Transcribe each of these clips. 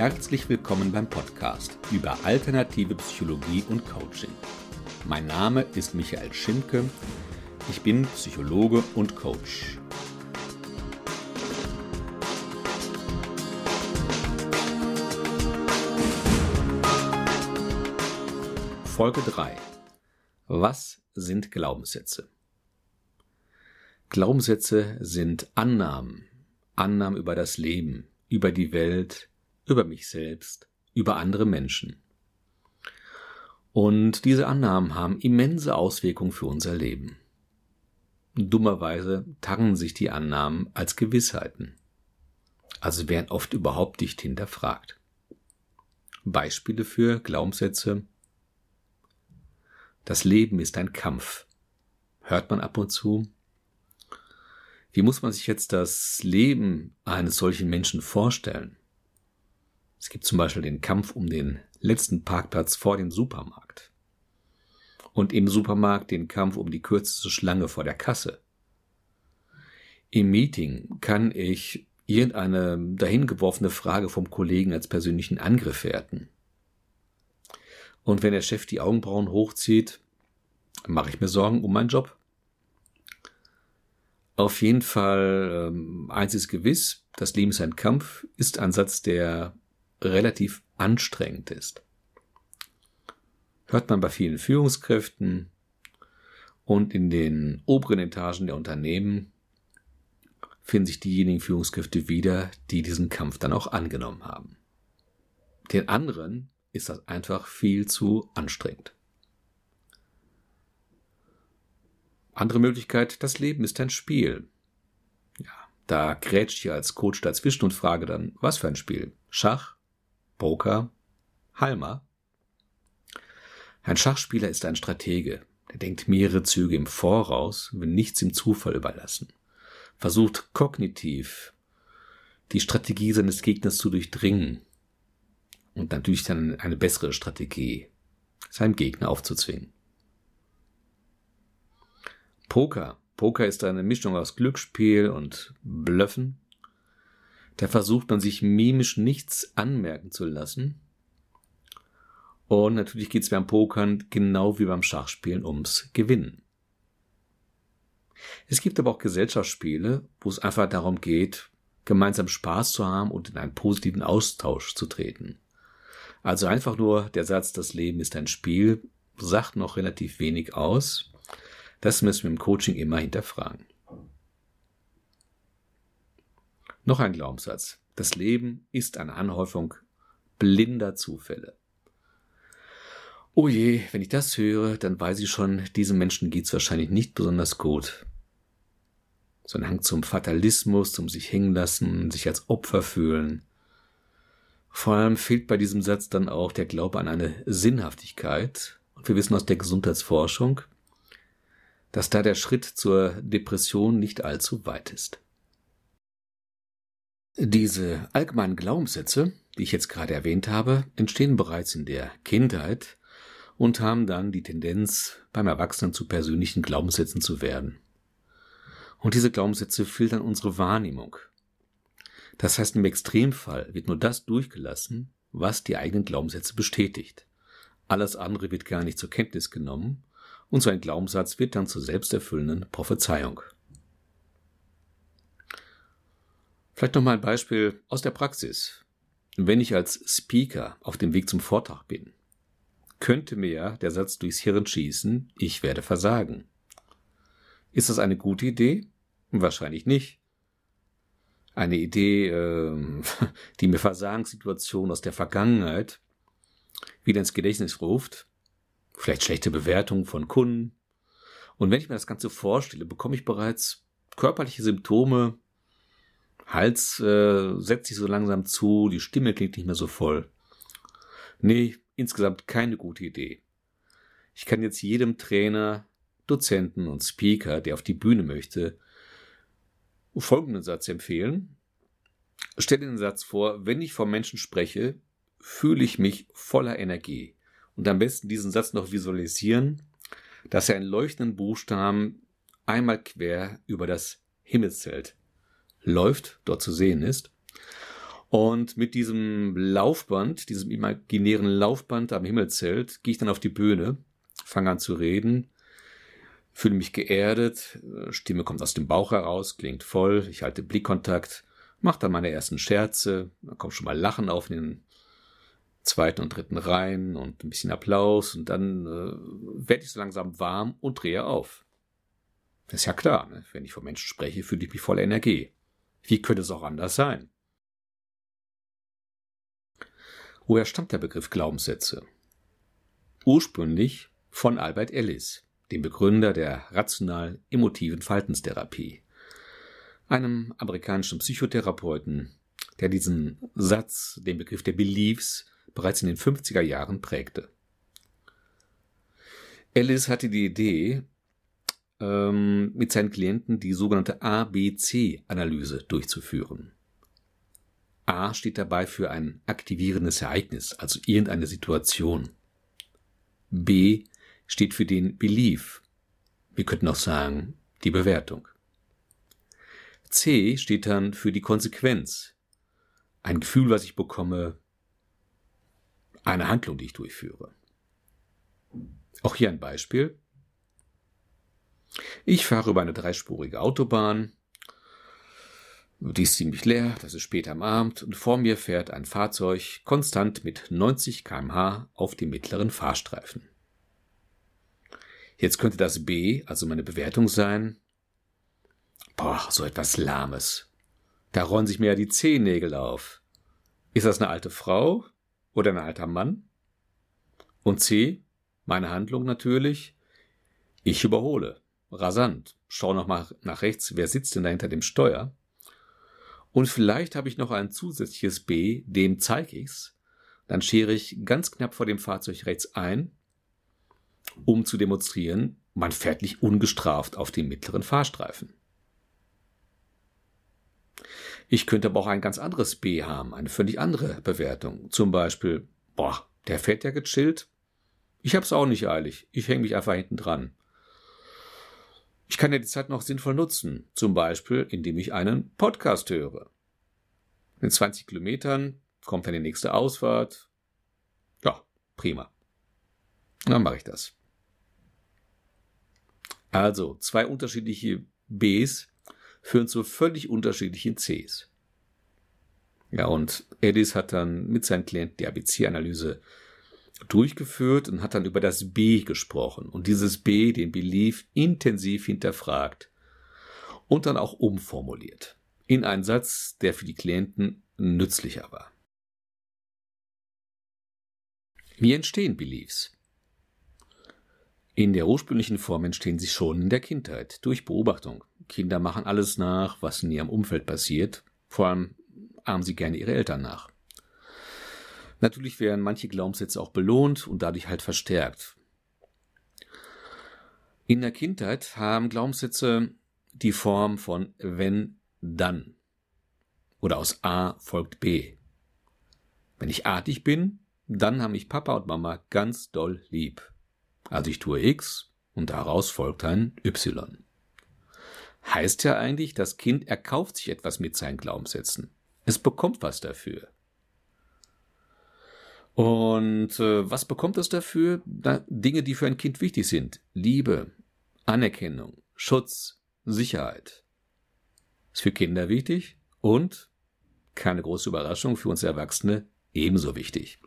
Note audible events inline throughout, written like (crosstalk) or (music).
Herzlich willkommen beim Podcast über alternative Psychologie und Coaching. Mein Name ist Michael Schimke. Ich bin Psychologe und Coach. Folge 3. Was sind Glaubenssätze? Glaubenssätze sind Annahmen, Annahmen über das Leben, über die Welt, über mich selbst, über andere Menschen. Und diese Annahmen haben immense Auswirkungen für unser Leben. Dummerweise tarnen sich die Annahmen als Gewissheiten, also werden oft überhaupt nicht hinterfragt. Beispiele für Glaubenssätze Das Leben ist ein Kampf. Hört man ab und zu. Wie muss man sich jetzt das Leben eines solchen Menschen vorstellen? Es gibt zum Beispiel den Kampf um den letzten Parkplatz vor dem Supermarkt. Und im Supermarkt den Kampf um die kürzeste Schlange vor der Kasse. Im Meeting kann ich irgendeine dahingeworfene Frage vom Kollegen als persönlichen Angriff werten. Und wenn der Chef die Augenbrauen hochzieht, mache ich mir Sorgen um meinen Job. Auf jeden Fall, ähm, eins ist gewiss, das Leben ist ein Kampf, ist ein Satz, der relativ anstrengend ist. Hört man bei vielen Führungskräften und in den oberen Etagen der Unternehmen finden sich diejenigen Führungskräfte wieder, die diesen Kampf dann auch angenommen haben. Den anderen ist das einfach viel zu anstrengend. Andere Möglichkeit, das Leben ist ein Spiel. Ja, da grätscht ich als Coach dazwischen und frage dann, was für ein Spiel? Schach? Poker, Halma. Ein Schachspieler ist ein Stratege. Der denkt mehrere Züge im Voraus, will nichts im Zufall überlassen. Versucht kognitiv die Strategie seines Gegners zu durchdringen und natürlich dann eine bessere Strategie seinem Gegner aufzuzwingen. Poker. Poker ist eine Mischung aus Glücksspiel und Blöffen. Da versucht man sich mimisch nichts anmerken zu lassen. Und natürlich geht es beim Pokern genau wie beim Schachspielen ums Gewinnen. Es gibt aber auch Gesellschaftsspiele, wo es einfach darum geht, gemeinsam Spaß zu haben und in einen positiven Austausch zu treten. Also einfach nur der Satz, das Leben ist ein Spiel, sagt noch relativ wenig aus. Das müssen wir im Coaching immer hinterfragen. Noch ein Glaubenssatz. Das Leben ist eine Anhäufung blinder Zufälle. Oh je, wenn ich das höre, dann weiß ich schon, diesem Menschen geht's wahrscheinlich nicht besonders gut. So ein Hang zum Fatalismus, zum sich hängen lassen, sich als Opfer fühlen. Vor allem fehlt bei diesem Satz dann auch der Glaube an eine Sinnhaftigkeit. Und wir wissen aus der Gesundheitsforschung, dass da der Schritt zur Depression nicht allzu weit ist. Diese allgemeinen Glaubenssätze, die ich jetzt gerade erwähnt habe, entstehen bereits in der Kindheit und haben dann die Tendenz, beim Erwachsenen zu persönlichen Glaubenssätzen zu werden. Und diese Glaubenssätze filtern unsere Wahrnehmung. Das heißt, im Extremfall wird nur das durchgelassen, was die eigenen Glaubenssätze bestätigt. Alles andere wird gar nicht zur Kenntnis genommen und so ein Glaubenssatz wird dann zur selbsterfüllenden Prophezeiung. Vielleicht noch mal ein Beispiel aus der Praxis. Wenn ich als Speaker auf dem Weg zum Vortrag bin, könnte mir der Satz durchs Hirn schießen, ich werde versagen. Ist das eine gute Idee? Wahrscheinlich nicht. Eine Idee, äh, (laughs) die mir Versagenssituationen aus der Vergangenheit wieder ins Gedächtnis ruft, vielleicht schlechte Bewertungen von Kunden. Und wenn ich mir das Ganze vorstelle, bekomme ich bereits körperliche Symptome, Hals äh, setzt sich so langsam zu, die Stimme klingt nicht mehr so voll. Nee, insgesamt keine gute Idee. Ich kann jetzt jedem Trainer, Dozenten und Speaker, der auf die Bühne möchte, folgenden Satz empfehlen. Stell dir den Satz vor, wenn ich vor Menschen spreche, fühle ich mich voller Energie. Und am besten diesen Satz noch visualisieren, dass er in leuchtenden Buchstaben einmal quer über das Himmelszelt läuft, dort zu sehen ist. Und mit diesem Laufband, diesem imaginären Laufband am Himmelszelt, gehe ich dann auf die Bühne, fange an zu reden, fühle mich geerdet, Stimme kommt aus dem Bauch heraus, klingt voll, ich halte Blickkontakt, mache dann meine ersten Scherze, dann kommt schon mal Lachen auf in den zweiten und dritten Reihen und ein bisschen Applaus und dann äh, werde ich so langsam warm und drehe auf. Das ist ja klar, ne? wenn ich vor Menschen spreche, fühle ich mich voller Energie. Wie könnte es auch anders sein? Woher stammt der Begriff Glaubenssätze? Ursprünglich von Albert Ellis, dem Begründer der rational-emotiven Verhaltenstherapie, einem amerikanischen Psychotherapeuten, der diesen Satz, den Begriff der Beliefs, bereits in den 50er Jahren prägte. Ellis hatte die Idee, ähm, mit seinen Klienten die sogenannte ABC-Analyse durchzuführen. A steht dabei für ein aktivierendes Ereignis, also irgendeine Situation. B steht für den Belief. Wir könnten auch sagen, die Bewertung. C steht dann für die Konsequenz. Ein Gefühl, was ich bekomme, eine Handlung, die ich durchführe. Auch hier ein Beispiel. Ich fahre über eine dreispurige Autobahn. Die ist ziemlich leer, das ist spät am Abend und vor mir fährt ein Fahrzeug konstant mit 90 kmh auf dem mittleren Fahrstreifen. Jetzt könnte das B, also meine Bewertung sein. Boah, so etwas Lahmes. Da rollen sich mir ja die Zehennägel auf. Ist das eine alte Frau oder ein alter Mann? Und C, meine Handlung natürlich. Ich überhole. Rasant. Schau noch mal nach rechts, wer sitzt denn da hinter dem Steuer? Und vielleicht habe ich noch ein zusätzliches B, dem zeige ich's. Dann schere ich ganz knapp vor dem Fahrzeug rechts ein, um zu demonstrieren, man fährt nicht ungestraft auf dem mittleren Fahrstreifen. Ich könnte aber auch ein ganz anderes B haben, eine völlig andere Bewertung. Zum Beispiel, boah, der fährt ja gechillt. Ich hab's auch nicht eilig. Ich hänge mich einfach hinten dran. Ich kann ja die Zeit noch sinnvoll nutzen, zum Beispiel indem ich einen Podcast höre. In 20 Kilometern kommt dann die nächste Ausfahrt. Ja, prima. Dann mache ich das. Also zwei unterschiedliche Bs führen zu völlig unterschiedlichen Cs. Ja, und Edis hat dann mit seinen Klienten die ABC-Analyse durchgeführt und hat dann über das B gesprochen und dieses B, den Belief, intensiv hinterfragt und dann auch umformuliert in einen Satz, der für die Klienten nützlicher war. Wie entstehen Beliefs? In der ursprünglichen Form entstehen sie schon in der Kindheit, durch Beobachtung. Kinder machen alles nach, was in ihrem Umfeld passiert, vor allem ahmen sie gerne ihre Eltern nach. Natürlich werden manche Glaubenssätze auch belohnt und dadurch halt verstärkt. In der Kindheit haben Glaubenssätze die Form von wenn, dann. Oder aus A folgt B. Wenn ich artig bin, dann haben mich Papa und Mama ganz doll lieb. Also ich tue X und daraus folgt ein Y. Heißt ja eigentlich, das Kind erkauft sich etwas mit seinen Glaubenssätzen. Es bekommt was dafür. Und äh, was bekommt es dafür? Da, Dinge, die für ein Kind wichtig sind. Liebe, Anerkennung, Schutz, Sicherheit. Ist für Kinder wichtig und, keine große Überraschung, für uns Erwachsene ebenso wichtig.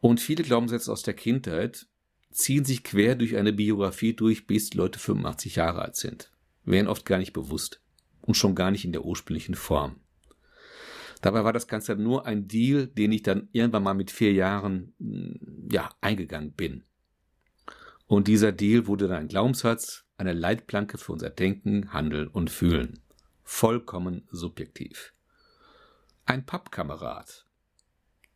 Und viele Glaubenssätze aus der Kindheit ziehen sich quer durch eine Biografie durch, bis die Leute 85 Jahre alt sind. Wären oft gar nicht bewusst und schon gar nicht in der ursprünglichen Form. Dabei war das Ganze nur ein Deal, den ich dann irgendwann mal mit vier Jahren hm, ja, eingegangen bin. Und dieser Deal wurde dann ein Glaubenssatz, eine Leitplanke für unser Denken, Handeln und Fühlen. Vollkommen subjektiv. Ein Pappkamerad.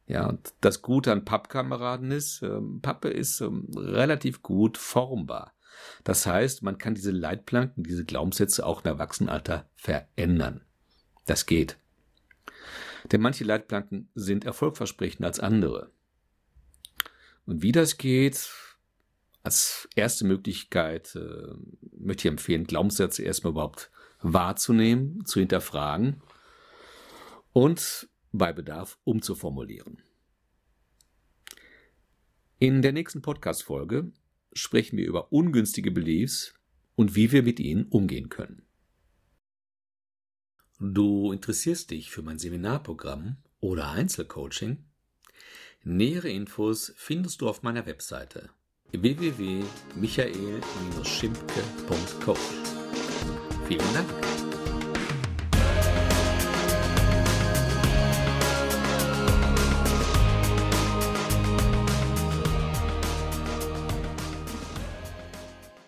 Ja, und das Gute an Pappkameraden ist, ähm, Pappe ist ähm, relativ gut formbar. Das heißt, man kann diese Leitplanken, diese Glaubenssätze auch im Erwachsenenalter verändern. Das geht. Denn manche Leitplanken sind erfolgversprechender als andere. Und wie das geht, als erste Möglichkeit äh, möchte ich empfehlen, Glaubenssätze erstmal überhaupt wahrzunehmen, zu hinterfragen und bei Bedarf umzuformulieren. In der nächsten Podcast-Folge sprechen wir über ungünstige Beliefs und wie wir mit ihnen umgehen können. Du interessierst dich für mein Seminarprogramm oder Einzelcoaching? Nähere Infos findest du auf meiner Webseite www.michael-schimpke.coach. Vielen Dank.